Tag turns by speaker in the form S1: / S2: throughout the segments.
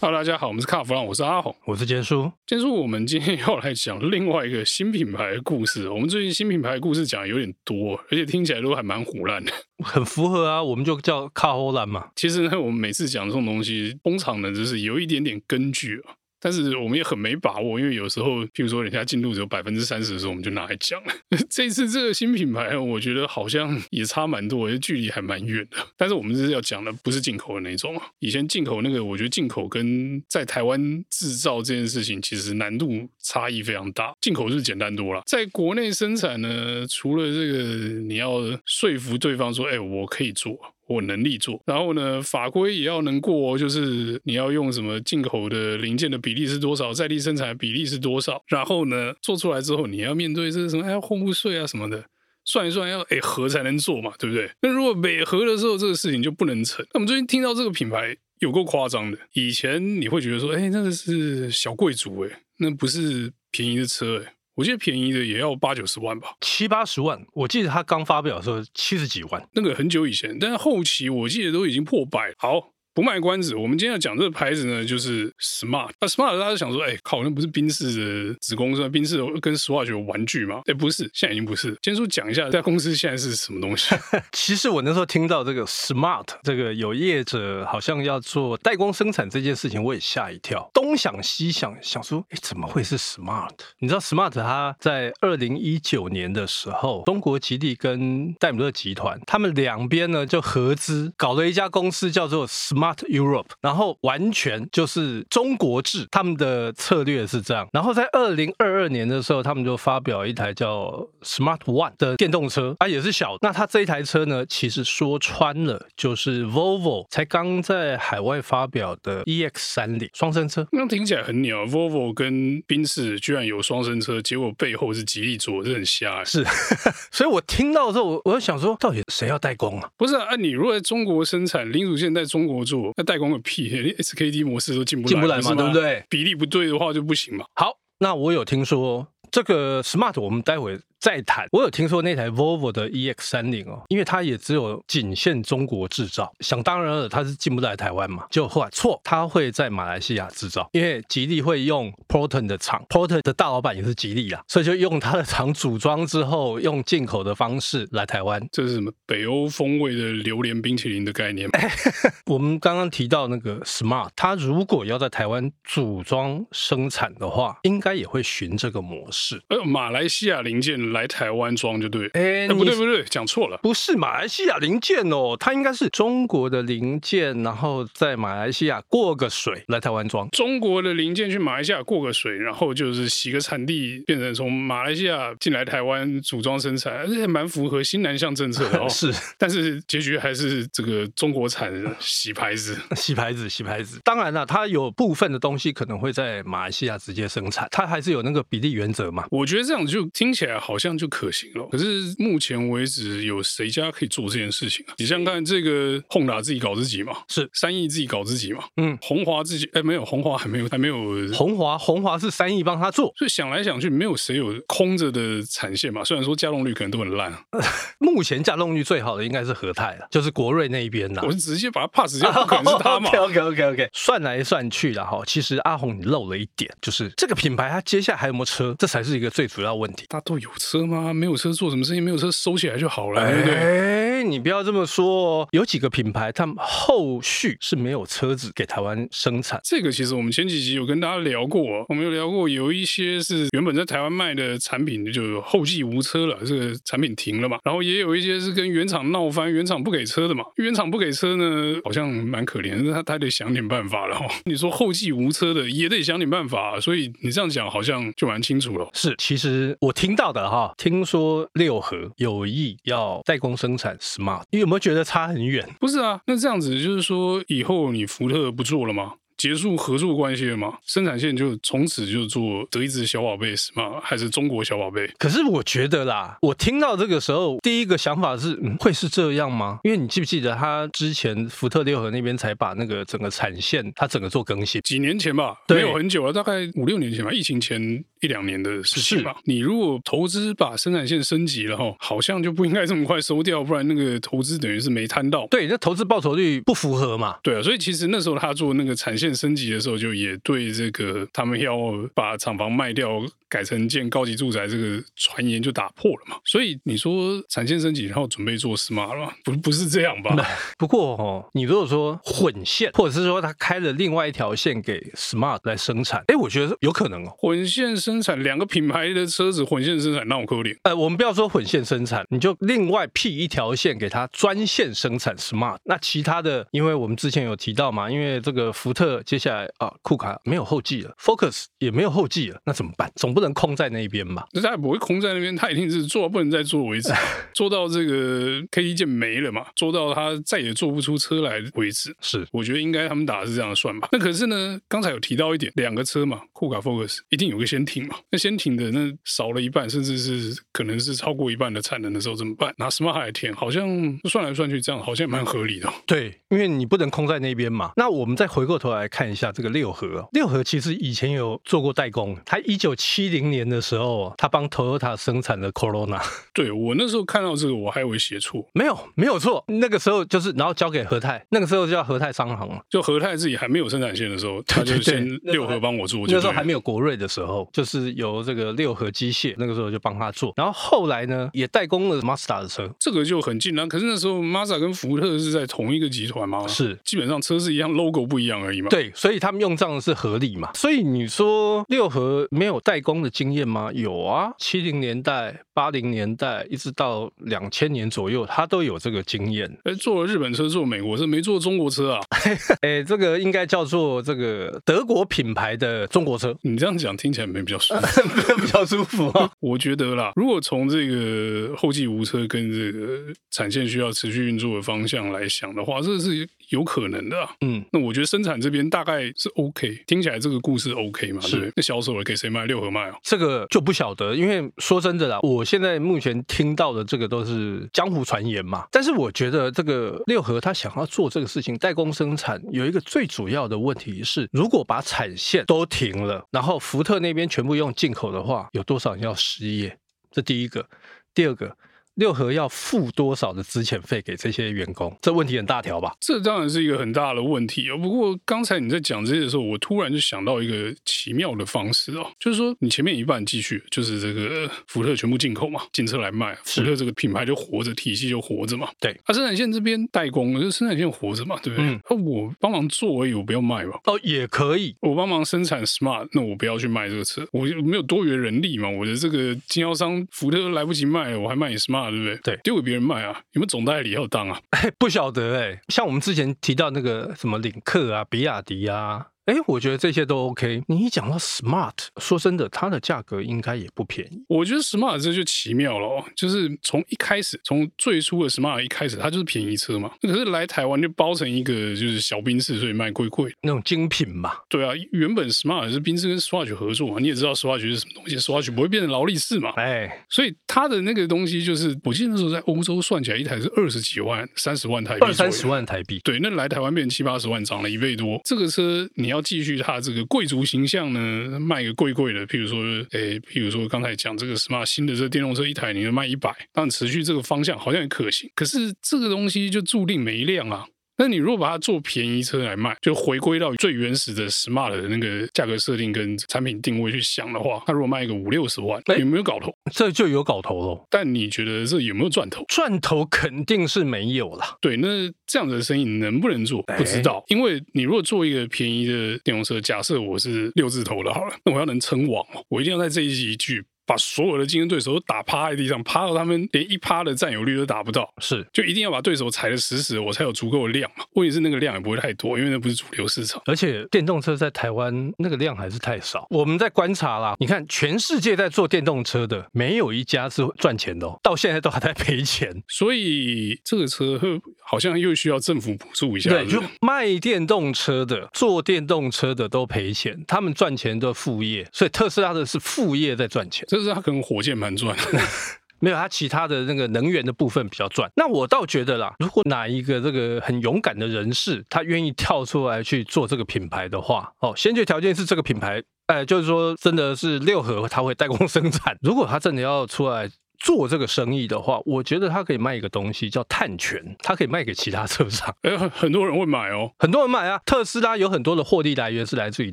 S1: Hello，大家好，我们是卡弗朗，我是阿红，
S2: 我是坚叔。
S1: 坚叔，我们今天要来讲另外一个新品牌的故事。我们最近新品牌的故事讲的有点多，而且听起来都还蛮唬烂的，
S2: 很符合啊，我们就叫卡欧兰嘛。
S1: 其实呢，我们每次讲这种东西，通常呢就是有一点点根据啊。但是我们也很没把握，因为有时候，譬如说人家进度只有百分之三十的时候，我们就拿来讲了。这次这个新品牌，我觉得好像也差蛮多，距离还蛮远的。但是我们是要讲的不是进口的那种。以前进口那个，我觉得进口跟在台湾制造这件事情，其实难度差异非常大。进口是简单多了，在国内生产呢，除了这个你要说服对方说，哎，我可以做。我能力做，然后呢，法规也要能过，就是你要用什么进口的零件的比例是多少，在地生产的比例是多少，然后呢，做出来之后你要面对这个什么，哎，货物税啊什么的，算一算要哎合才能做嘛，对不对？那如果没合的时候，这个事情就不能成。那我们最近听到这个品牌有够夸张的，以前你会觉得说，哎，那个是小贵族哎，那不是便宜的车哎。我记得便宜的也要八九十万吧，
S2: 七八十万。我记得他刚发表的时候七十几万，
S1: 那个很久以前，但是后期我记得都已经破百。好。不卖关子，我们今天要讲这个牌子呢，就是 Smart。那 Smart 大家想说，哎、靠，那不是宾士的子公司？宾士跟 Swatch 有玩具吗？哎、不是，现在已经不是。坚叔讲一下，这家公司现在是什么东西？
S2: 其实我那时候听到这个 Smart，这个有业者好像要做代工生产这件事情，我也吓一跳。东想西想，想说，哎、怎么会是 Smart？你知道 Smart 它在二零一九年的时候，中国吉利跟戴姆勒集团，他们两边呢就合资搞了一家公司，叫做 Smart。Europe，然后完全就是中国制，他们的策略是这样。然后在二零二二年的时候，他们就发表一台叫 Smart One 的电动车，啊，也是小。那它这一台车呢，其实说穿了就是 Volvo 才刚在海外发表的 EX 三零双生车。
S1: 那听起来很鸟，Volvo 跟宾士居然有双生车，结果背后是吉利做，这很瞎。
S2: 是，所以我听到之后，我我就想说，到底谁要代工啊？
S1: 不是啊，啊你如果在中国生产，零组件在中国做。那代工个屁，连 SKD 模式都进不来，
S2: 进不来嘛，对不对？
S1: 比例不对的话就不行嘛。
S2: 好，那我有听说这个 Smart，我们待会。再谈，我有听说那台 Volvo 的 EX 三零哦，因为它也只有仅限中国制造，想当然了，它是进不来台湾嘛。就后来错，它会在马来西亚制造，因为吉利会用 Proton 的厂，Proton 的大老板也是吉利啦，所以就用它的厂组装之后，用进口的方式来台湾。
S1: 这是什么北欧风味的榴莲冰淇淋的概念吗？
S2: 我们刚刚提到那个 Smart，它如果要在台湾组装生产的话，应该也会循这个模式。
S1: 呃，马来西亚零件。来台湾装就对，哎，不对不对，讲错了，
S2: 不是马来西亚零件哦，它应该是中国的零件，然后在马来西亚过个水来台湾装。
S1: 中国的零件去马来西亚过个水，然后就是洗个产地，变成从马来西亚进来台湾组装生产，这还蛮符合新南向政策的哦。
S2: 是，
S1: 但是结局还是这个中国产的洗牌子，
S2: 洗牌子，洗牌子。当然了，它有部分的东西可能会在马来西亚直接生产，它还是有那个比例原则嘛。我
S1: 觉得这样就听起来好像。就可行了。可是目前为止，有谁家可以做这件事情啊？你想想看，这个 Honda 自己搞自己嘛，
S2: 是
S1: 三亿自己搞自己嘛，
S2: 嗯，
S1: 红华自己哎，没有红华还没有还没有
S2: 红华，红华是三亿帮他做，
S1: 所以想来想去，没有谁有空着的产线嘛。虽然说稼动率可能都很烂，
S2: 目前稼动率最好的应该是和泰了，就是国瑞那一边啦。
S1: 我是直接把它 pass 掉，不可能是他嘛。
S2: OK OK OK，算来算去了哈，其实阿红你漏了一点，就是这个品牌它接下来还有没有车，这才是一个最主要问题。
S1: 大家都有车吗？没有车。做什么事情没有车收起来就好了，对不对？
S2: 哎，你不要这么说哦。有几个品牌，他们后续是没有车子给台湾生产。
S1: 这个其实我们前几集有跟大家聊过，我们有聊过，有一些是原本在台湾卖的产品就后继无车了，这个产品停了嘛。然后也有一些是跟原厂闹翻，原厂不给车的嘛。原厂不给车呢，好像蛮可怜的，他他得想点办法了。你说后继无车的也得想点办法，所以你这样讲好像就蛮清楚了。
S2: 是，其实我听到的哈，听说。六合有意要代工生产 Smart，你有没有觉得差很远？
S1: 不是啊，那这样子就是说，以后你福特不做了吗？结束合作关系了吗？生产线就从此就做德意志小宝贝是吗？还是中国小宝贝？
S2: 可是我觉得啦，我听到这个时候，第一个想法是，嗯，会是这样吗？因为你记不记得他之前福特六合那边才把那个整个产线，他整个做更新，
S1: 几年前吧，没有很久了，大概五六年前吧，疫情前一两年的事情吧。你如果投资把生产线升级了哈，好像就不应该这么快收掉，不然那个投资等于是没摊到。
S2: 对，那投资报酬率不符合嘛？
S1: 对啊，所以其实那时候他做那个产线。升级的时候，就也对这个他们要把厂房卖掉，改成建高级住宅这个传言就打破了嘛。所以你说产线升级，然后准备做 smart 了？不，不是这样吧？
S2: 不过哦，你如果说混线，或者是说他开了另外一条线给 smart 来生产，哎，我觉得有可能哦。
S1: 混线生产两个品牌的车子混线生产，那我可怜。
S2: 呃，我们不要说混线生产，你就另外辟一条线给他专线生产 smart。那其他的，因为我们之前有提到嘛，因为这个福特接下来啊，库卡没有后继了，Focus 也没有后继了，那怎么办？总不能空在那边嘛？
S1: 那他也不会空在那边，他一定是做到不能再做为止，做到这个 KT 键没了嘛，做到他再也做不出车来为止。
S2: 是，
S1: 我觉得应该他们打的是这样算吧。那可是呢，刚才有提到一点，两个车嘛，库卡 Focus 一定有个先停嘛，那先停的那少了一半，甚至是可能是超过一半的产能的时候怎么办？拿 Smart 来填，好像算来算去这样好像蛮合理的。
S2: 对，因为你不能空在那边嘛。那我们再回过头来看一下这个六合，六合其实以前有做过代工，它一九七零年的时候，他帮 Toyota 生产了 Corona。
S1: 对，我那时候看到这个，我还以为写错，
S2: 没有，没有错。那个时候就是，然后交给和泰，那个时候叫和泰商行嘛。
S1: 就和泰自己还没有生产线的时候，他就先六合帮我做。
S2: 那时候还没有国瑞的时候，就是由这个六合机械，那个时候就帮他做。然后后来呢，也代工了 Mazda 的车，
S1: 这个就很近了。可是那时候 Mazda 跟福特是在同一个集团吗？
S2: 是，
S1: 基本上车是一样，logo 不一样而已嘛。
S2: 对，所以他们用账是合理嘛。所以你说六合没有代工的经验吗？有啊，七零年代、八零年代一直到两千年左右，他都有这个经验。
S1: 哎，坐了日本车，坐美国车，没坐中国车啊？
S2: 哎，这个应该叫做这个德国品牌的中国车。
S1: 你这样讲听起来没比较舒服，
S2: 比较舒服啊。
S1: 我觉得啦，如果从这个后继无车跟这个产线需要持续运作的方向来想的话，这是有可能的啊。嗯，那我觉得生产这边大概是 OK，听起来这个故事 OK 嘛？是对？那销售了给谁卖？六合卖啊？
S2: 这个就不晓得，因为说真的啦，我现在目前听到的这个都是江湖传言嘛。但是我觉得这个六合他想要做这个事情，代工生产有一个最主要的问题是，如果把产线都停了，然后福特那边全部用进口的话，有多少人要失业？这第一个，第二个。六合要付多少的资遣费给这些员工？这问题很大条吧？
S1: 这当然是一个很大的问题哦。不过刚才你在讲这些的时候，我突然就想到一个奇妙的方式哦，就是说你前面一半继续，就是这个福特全部进口嘛，进车来卖，福特这个品牌就活着，体系就活着嘛。
S2: 对，
S1: 啊，生产线这边代工，就生产线活着嘛，对不对？那、嗯、我帮忙做而已，我不要卖吧？
S2: 哦，也可以，
S1: 我帮忙生产 Smart，那我不要去卖这个车，我没有多余的人力嘛，我的这个经销商福特都来不及卖，我还卖你 Smart，对不对？
S2: 对，
S1: 丢给别人卖啊？有没有总代理要当啊？
S2: 哎，不晓得哎、欸。像我们之前提到那个什么领克啊、比亚迪啊。哎，我觉得这些都 OK。你一讲到 Smart，说真的，它的价格应该也不便宜。
S1: 我觉得 Smart 这就奇妙了哦，就是从一开始，从最初的 Smart 一开始，它就是便宜车嘛。可是来台湾就包成一个就是小宾士，所以卖贵贵
S2: 那种精品嘛。
S1: 对啊，原本 Smart 是宾士跟 Swatch 合作嘛，你也知道 Swatch 是什么东西，Swatch 不会变成劳力士嘛。哎，所以它的那个东西就是，我记得那时候在欧洲算起来一台是二十几万、三十万台币，
S2: 二三十万台币。
S1: 对，那来台湾变成七八十万，涨了一倍多。这个车你要继续它这个。贵族形象呢，卖个贵贵的，譬如说，诶，譬如说刚才讲这个什么新的这电动车一台，你就卖一百，但持续这个方向好像也可行。可是这个东西就注定没量啊。那你如果把它做便宜车来卖，就回归到最原始的 Smart 的那个价格设定跟产品定位去想的话，它如果卖一个五六十万，有没有搞头？
S2: 这就有搞头了。
S1: 但你觉得这有没有赚头？
S2: 赚头肯定是没有了。
S1: 对，那这样子的生意能不能做？不知道。因为你如果做一个便宜的电动车，假设我是六字头的，好了，那 我要能称王，我一定要在这一集一句。把所有的竞争对手都打趴在地上，趴到他们连一趴的占有率都达不到，
S2: 是
S1: 就一定要把对手踩得死死，我才有足够的量嘛。问题是那个量也不会太多，因为那不是主流市场。
S2: 而且电动车在台湾那个量还是太少。我们在观察啦，你看全世界在做电动车的，没有一家是赚钱的哦，到现在都还在赔钱。
S1: 所以这个车好像又需要政府补助一下。
S2: 对，就卖电动车的、做电动车的都赔钱，他们赚钱的副业，所以特斯拉的是副业在赚钱。
S1: 就是他可能火箭蛮赚，
S2: 没有他其他的那个能源的部分比较赚。那我倒觉得啦，如果哪一个这个很勇敢的人士，他愿意跳出来去做这个品牌的话，哦，先决条件是这个品牌，哎，就是说真的是六合他会代工生产。如果他真的要出来做这个生意的话，我觉得他可以卖一个东西叫碳权，他可以卖给其他车厂。
S1: 哎，很很多人会买哦，
S2: 很多人买啊。特斯拉有很多的获利来源是来自于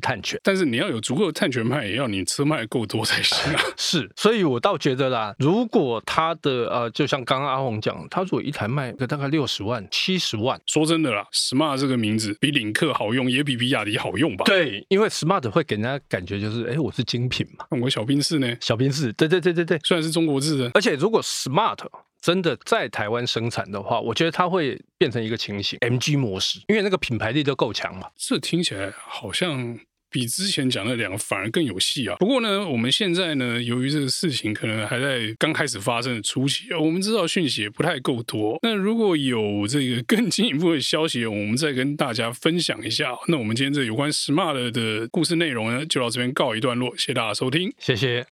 S2: 碳权，
S1: 但是你要有足够的碳权卖，也要你车卖够多才行啊。
S2: 是，所以我倒觉得啦，如果他的呃，就像刚刚阿红讲，他如果一台卖个大概六十万、七十万，
S1: 说真的啦，Smart 这个名字比领克好用，也比比亚迪好用吧？
S2: 对，因为 Smart 会给人家感觉就是，哎，我是精品嘛。
S1: 我小宾士呢？
S2: 小宾士，对对对对对，
S1: 虽然是中国制的，
S2: 而且如果 Smart 真的在台湾生产的话，我觉得它会变成一个情形，MG 模式，因为那个品牌力都够强嘛。
S1: 这听起来好像。比之前讲的两个反而更有戏啊！不过呢，我们现在呢，由于这个事情可能还在刚开始发生的初期，我们知道讯息也不太够多。那如果有这个更进一步的消息，我们再跟大家分享一下。那我们今天这有关 Smart 的故事内容呢，就到这边告一段落。谢谢大家收听，
S2: 谢谢。